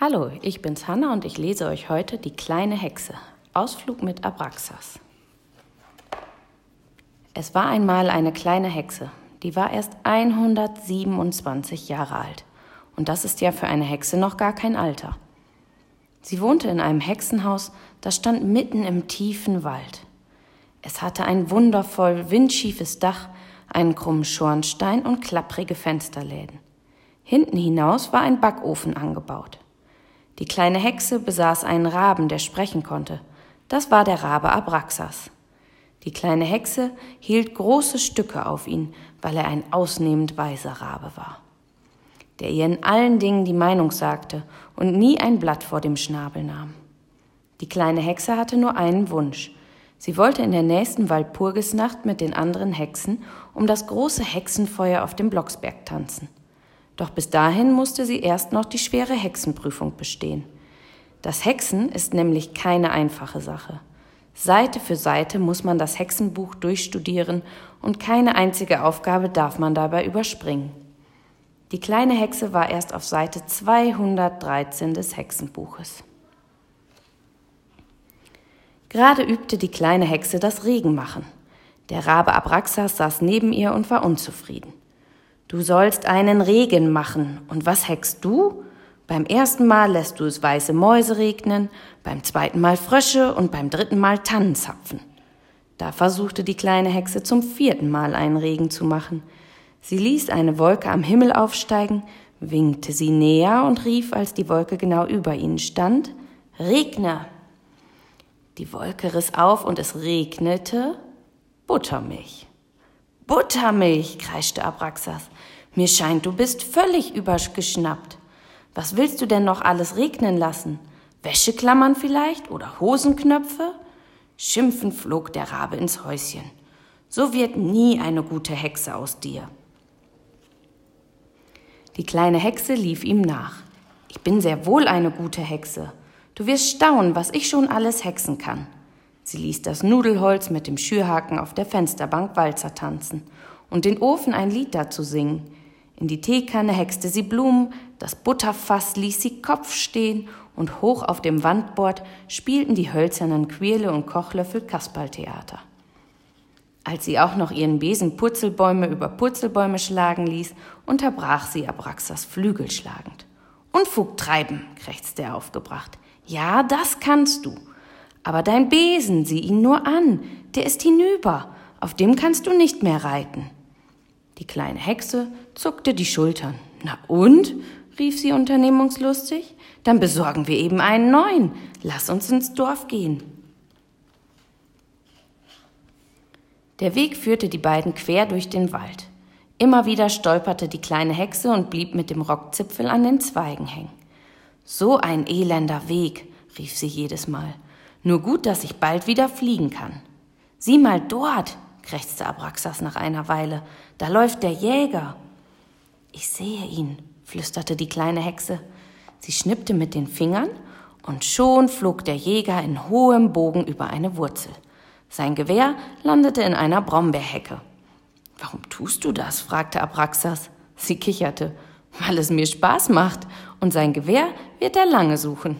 Hallo, ich bin's Hanna und ich lese euch heute Die kleine Hexe. Ausflug mit Abraxas. Es war einmal eine kleine Hexe, die war erst 127 Jahre alt. Und das ist ja für eine Hexe noch gar kein Alter. Sie wohnte in einem Hexenhaus, das stand mitten im tiefen Wald. Es hatte ein wundervoll windschiefes Dach, einen krummen Schornstein und klapprige Fensterläden. Hinten hinaus war ein Backofen angebaut. Die kleine Hexe besaß einen Raben, der sprechen konnte. Das war der Rabe Abraxas. Die kleine Hexe hielt große Stücke auf ihn, weil er ein ausnehmend weiser Rabe war, der ihr in allen Dingen die Meinung sagte und nie ein Blatt vor dem Schnabel nahm. Die kleine Hexe hatte nur einen Wunsch. Sie wollte in der nächsten Walpurgisnacht mit den anderen Hexen um das große Hexenfeuer auf dem Blocksberg tanzen. Doch bis dahin musste sie erst noch die schwere Hexenprüfung bestehen. Das Hexen ist nämlich keine einfache Sache. Seite für Seite muss man das Hexenbuch durchstudieren und keine einzige Aufgabe darf man dabei überspringen. Die kleine Hexe war erst auf Seite 213 des Hexenbuches. Gerade übte die kleine Hexe das Regenmachen. Der Rabe Abraxas saß neben ihr und war unzufrieden. Du sollst einen Regen machen. Und was heckst du? Beim ersten Mal lässt du es weiße Mäuse regnen, beim zweiten Mal Frösche und beim dritten Mal Tannenzapfen. Da versuchte die kleine Hexe zum vierten Mal einen Regen zu machen. Sie ließ eine Wolke am Himmel aufsteigen, winkte sie näher und rief, als die Wolke genau über ihnen stand, Regne! Die Wolke riss auf und es regnete Buttermilch. Buttermilch, kreischte Abraxas. Mir scheint, du bist völlig übergeschnappt. Was willst du denn noch alles regnen lassen? Wäscheklammern vielleicht oder Hosenknöpfe? Schimpfend flog der Rabe ins Häuschen. So wird nie eine gute Hexe aus dir. Die kleine Hexe lief ihm nach. Ich bin sehr wohl eine gute Hexe. Du wirst staunen, was ich schon alles hexen kann. Sie ließ das Nudelholz mit dem Schürhaken auf der Fensterbank Walzer tanzen und den Ofen ein Lied dazu singen. In die Teekanne hexte sie Blumen, das Butterfass ließ sie Kopf stehen und hoch auf dem Wandbord spielten die hölzernen Quirle und Kochlöffel Kasperltheater. Als sie auch noch ihren Besen Purzelbäume über Purzelbäume schlagen ließ, unterbrach sie Abraxas Flügel schlagend. Unfug treiben, krächzte er aufgebracht. Ja, das kannst du. Aber dein Besen, sieh ihn nur an, der ist hinüber, auf dem kannst du nicht mehr reiten. Die kleine Hexe zuckte die Schultern. Na und? rief sie unternehmungslustig. Dann besorgen wir eben einen neuen. Lass uns ins Dorf gehen. Der Weg führte die beiden quer durch den Wald. Immer wieder stolperte die kleine Hexe und blieb mit dem Rockzipfel an den Zweigen hängen. So ein elender Weg, rief sie jedes Mal. Nur gut, dass ich bald wieder fliegen kann. Sieh mal dort, krächzte Abraxas nach einer Weile. Da läuft der Jäger. Ich sehe ihn, flüsterte die kleine Hexe. Sie schnippte mit den Fingern und schon flog der Jäger in hohem Bogen über eine Wurzel. Sein Gewehr landete in einer Brombeerhecke. Warum tust du das? fragte Abraxas. Sie kicherte. Weil es mir Spaß macht, und sein Gewehr wird er lange suchen.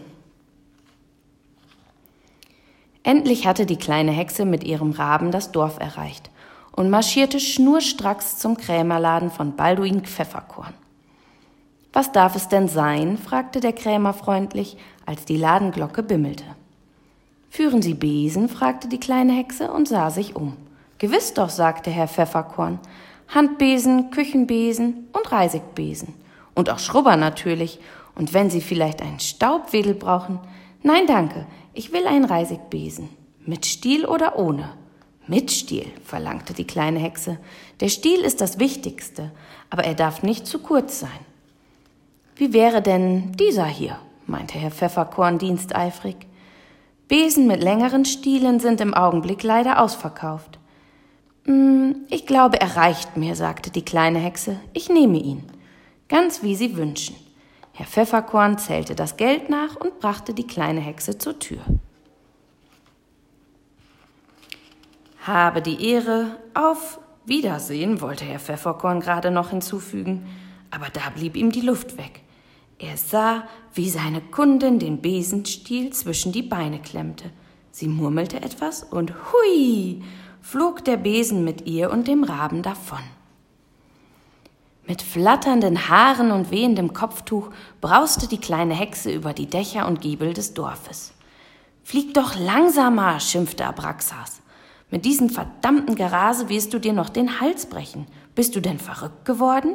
Endlich hatte die kleine Hexe mit ihrem Raben das Dorf erreicht und marschierte schnurstracks zum Krämerladen von Balduin Pfefferkorn. Was darf es denn sein? fragte der Krämer freundlich, als die Ladenglocke bimmelte. Führen Sie Besen? fragte die kleine Hexe und sah sich um. Gewiss doch, sagte Herr Pfefferkorn. Handbesen, Küchenbesen und Reisigbesen. Und auch Schrubber natürlich. Und wenn Sie vielleicht einen Staubwedel brauchen. Nein, danke, ich will einen Reisigbesen. Mit Stiel oder ohne? Mit Stiel, verlangte die kleine Hexe. Der Stiel ist das Wichtigste, aber er darf nicht zu kurz sein. Wie wäre denn dieser hier? meinte Herr Pfefferkorn diensteifrig. Besen mit längeren Stielen sind im Augenblick leider ausverkauft. Hm, ich glaube, er reicht mir, sagte die kleine Hexe. Ich nehme ihn. Ganz wie Sie wünschen. Herr Pfefferkorn zählte das Geld nach und brachte die kleine Hexe zur Tür. Habe die Ehre, auf Wiedersehen, wollte Herr Pfefferkorn gerade noch hinzufügen, aber da blieb ihm die Luft weg. Er sah, wie seine Kundin den Besenstiel zwischen die Beine klemmte. Sie murmelte etwas und hui, flog der Besen mit ihr und dem Raben davon. Mit flatternden Haaren und wehendem Kopftuch brauste die kleine Hexe über die Dächer und Giebel des Dorfes. Flieg doch langsamer, schimpfte Abraxas. Mit diesem verdammten Gerase wirst du dir noch den Hals brechen. Bist du denn verrückt geworden?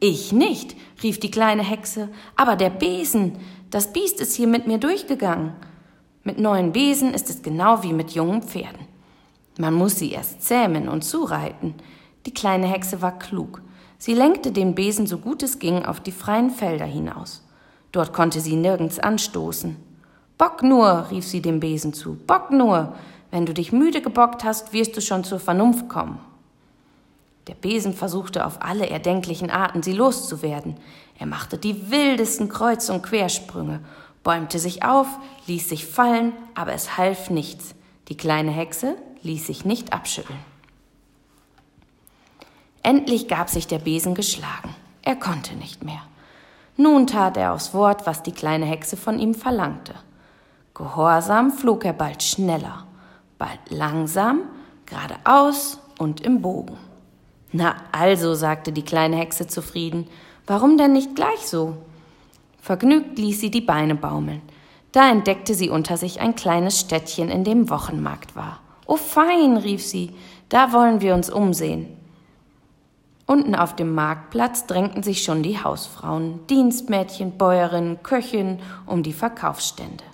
Ich nicht, rief die kleine Hexe, aber der Besen, das Biest ist hier mit mir durchgegangen. Mit neuen Besen ist es genau wie mit jungen Pferden. Man muss sie erst zähmen und zureiten. Die kleine Hexe war klug. Sie lenkte den Besen so gut es ging auf die freien Felder hinaus. Dort konnte sie nirgends anstoßen. Bock nur, rief sie dem Besen zu, bock nur. Wenn du dich müde gebockt hast, wirst du schon zur Vernunft kommen. Der Besen versuchte auf alle erdenklichen Arten, sie loszuwerden. Er machte die wildesten Kreuz- und Quersprünge, bäumte sich auf, ließ sich fallen, aber es half nichts. Die kleine Hexe ließ sich nicht abschütteln. Endlich gab sich der Besen geschlagen. Er konnte nicht mehr. Nun tat er aufs Wort, was die kleine Hexe von ihm verlangte. Gehorsam flog er bald schneller, bald langsam, geradeaus und im Bogen. Na also, sagte die kleine Hexe zufrieden, warum denn nicht gleich so? Vergnügt ließ sie die Beine baumeln. Da entdeckte sie unter sich ein kleines Städtchen, in dem Wochenmarkt war. Oh fein, rief sie, da wollen wir uns umsehen. Unten auf dem Marktplatz drängten sich schon die Hausfrauen, Dienstmädchen, Bäuerinnen, Köchinnen um die Verkaufsstände.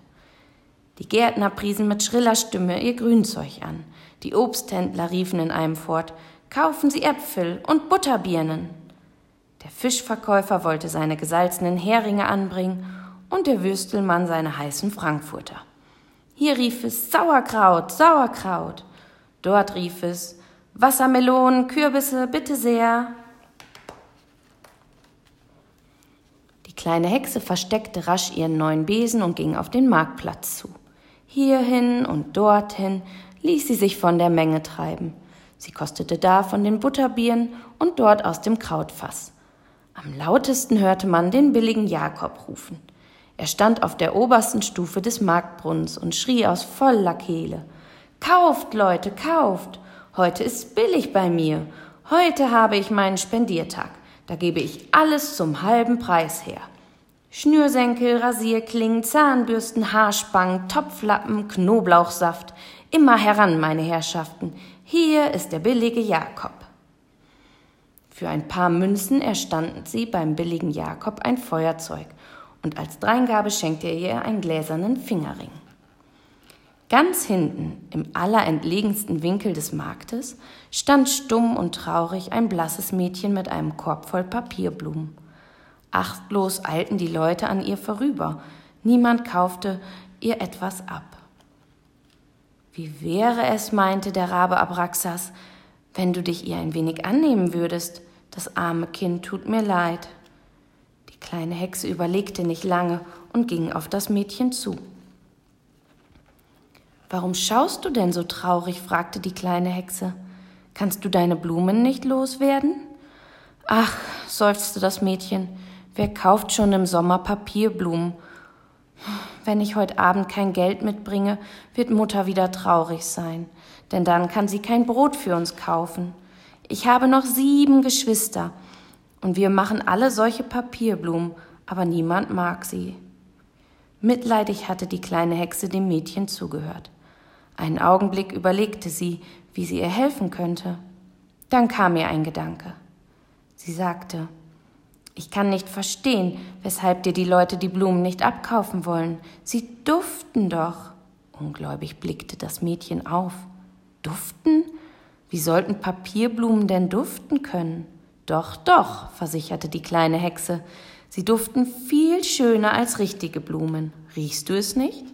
Die Gärtner priesen mit schriller Stimme ihr Grünzeug an. Die Obsthändler riefen in einem fort, kaufen Sie Äpfel und Butterbirnen. Der Fischverkäufer wollte seine gesalzenen Heringe anbringen und der Würstelmann seine heißen Frankfurter. Hier rief es Sauerkraut, Sauerkraut. Dort rief es Wassermelonen, Kürbisse, bitte sehr. Die kleine Hexe versteckte rasch ihren neuen Besen und ging auf den Marktplatz zu. Hierhin und dorthin ließ sie sich von der Menge treiben. Sie kostete da von den Butterbieren und dort aus dem Krautfass. Am lautesten hörte man den billigen Jakob rufen. Er stand auf der obersten Stufe des Marktbrunnens und schrie aus voller Kehle Kauft, Leute, kauft. Heute ist billig bei mir. Heute habe ich meinen Spendiertag. Da gebe ich alles zum halben Preis her. Schnürsenkel, Rasierklingen, Zahnbürsten, Haarspangen, Topflappen, Knoblauchsaft. Immer heran, meine Herrschaften. Hier ist der billige Jakob. Für ein paar Münzen erstanden sie beim billigen Jakob ein Feuerzeug und als Dreingabe schenkte er ihr einen gläsernen Fingerring. Ganz hinten, im allerentlegensten Winkel des Marktes, stand stumm und traurig ein blasses Mädchen mit einem Korb voll Papierblumen. Achtlos eilten die Leute an ihr vorüber. Niemand kaufte ihr etwas ab. Wie wäre es, meinte der Rabe Abraxas, wenn du dich ihr ein wenig annehmen würdest? Das arme Kind tut mir leid. Die kleine Hexe überlegte nicht lange und ging auf das Mädchen zu. Warum schaust du denn so traurig? fragte die kleine Hexe. Kannst du deine Blumen nicht loswerden? Ach, seufzte das Mädchen, wer kauft schon im Sommer Papierblumen? Wenn ich heute Abend kein Geld mitbringe, wird Mutter wieder traurig sein, denn dann kann sie kein Brot für uns kaufen. Ich habe noch sieben Geschwister, und wir machen alle solche Papierblumen, aber niemand mag sie. Mitleidig hatte die kleine Hexe dem Mädchen zugehört. Einen Augenblick überlegte sie, wie sie ihr helfen könnte. Dann kam ihr ein Gedanke. Sie sagte, ich kann nicht verstehen, weshalb dir die Leute die Blumen nicht abkaufen wollen. Sie duften doch. Ungläubig blickte das Mädchen auf. Duften? Wie sollten Papierblumen denn duften können? Doch, doch, versicherte die kleine Hexe, sie duften viel schöner als richtige Blumen. Riechst du es nicht?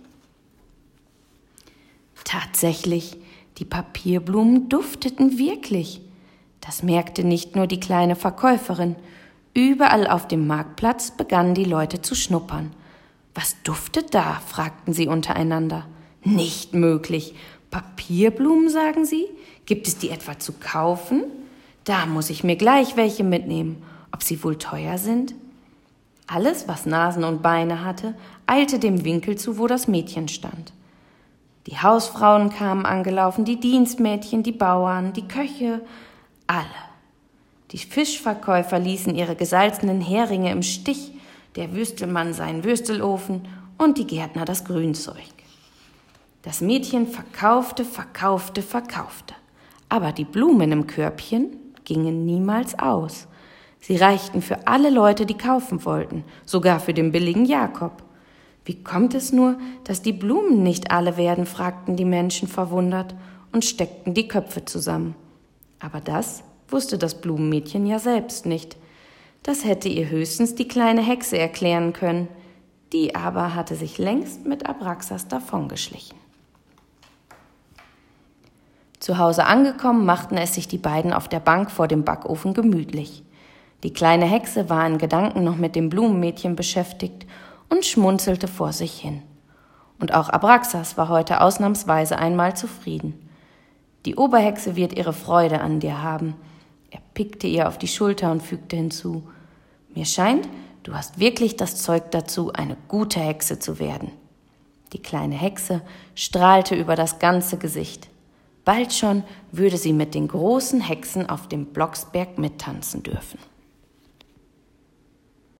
Tatsächlich, die Papierblumen dufteten wirklich. Das merkte nicht nur die kleine Verkäuferin. Überall auf dem Marktplatz begannen die Leute zu schnuppern. Was duftet da? fragten sie untereinander. Nicht möglich. Papierblumen, sagen sie? Gibt es die etwa zu kaufen? Da muss ich mir gleich welche mitnehmen. Ob sie wohl teuer sind? Alles, was Nasen und Beine hatte, eilte dem Winkel zu, wo das Mädchen stand. Die Hausfrauen kamen angelaufen, die Dienstmädchen, die Bauern, die Köche, alle. Die Fischverkäufer ließen ihre gesalzenen Heringe im Stich, der Würstelmann seinen Würstelofen und die Gärtner das Grünzeug. Das Mädchen verkaufte, verkaufte, verkaufte. Aber die Blumen im Körbchen gingen niemals aus. Sie reichten für alle Leute, die kaufen wollten, sogar für den billigen Jakob. Wie kommt es nur, dass die Blumen nicht alle werden, fragten die Menschen verwundert und steckten die Köpfe zusammen. Aber das wusste das Blumenmädchen ja selbst nicht. Das hätte ihr höchstens die kleine Hexe erklären können. Die aber hatte sich längst mit Abraxas davongeschlichen. Zu Hause angekommen, machten es sich die beiden auf der Bank vor dem Backofen gemütlich. Die kleine Hexe war in Gedanken noch mit dem Blumenmädchen beschäftigt und schmunzelte vor sich hin. Und auch Abraxas war heute ausnahmsweise einmal zufrieden. Die Oberhexe wird ihre Freude an dir haben. Er pickte ihr auf die Schulter und fügte hinzu Mir scheint, du hast wirklich das Zeug dazu, eine gute Hexe zu werden. Die kleine Hexe strahlte über das ganze Gesicht. Bald schon würde sie mit den großen Hexen auf dem Blocksberg mittanzen dürfen.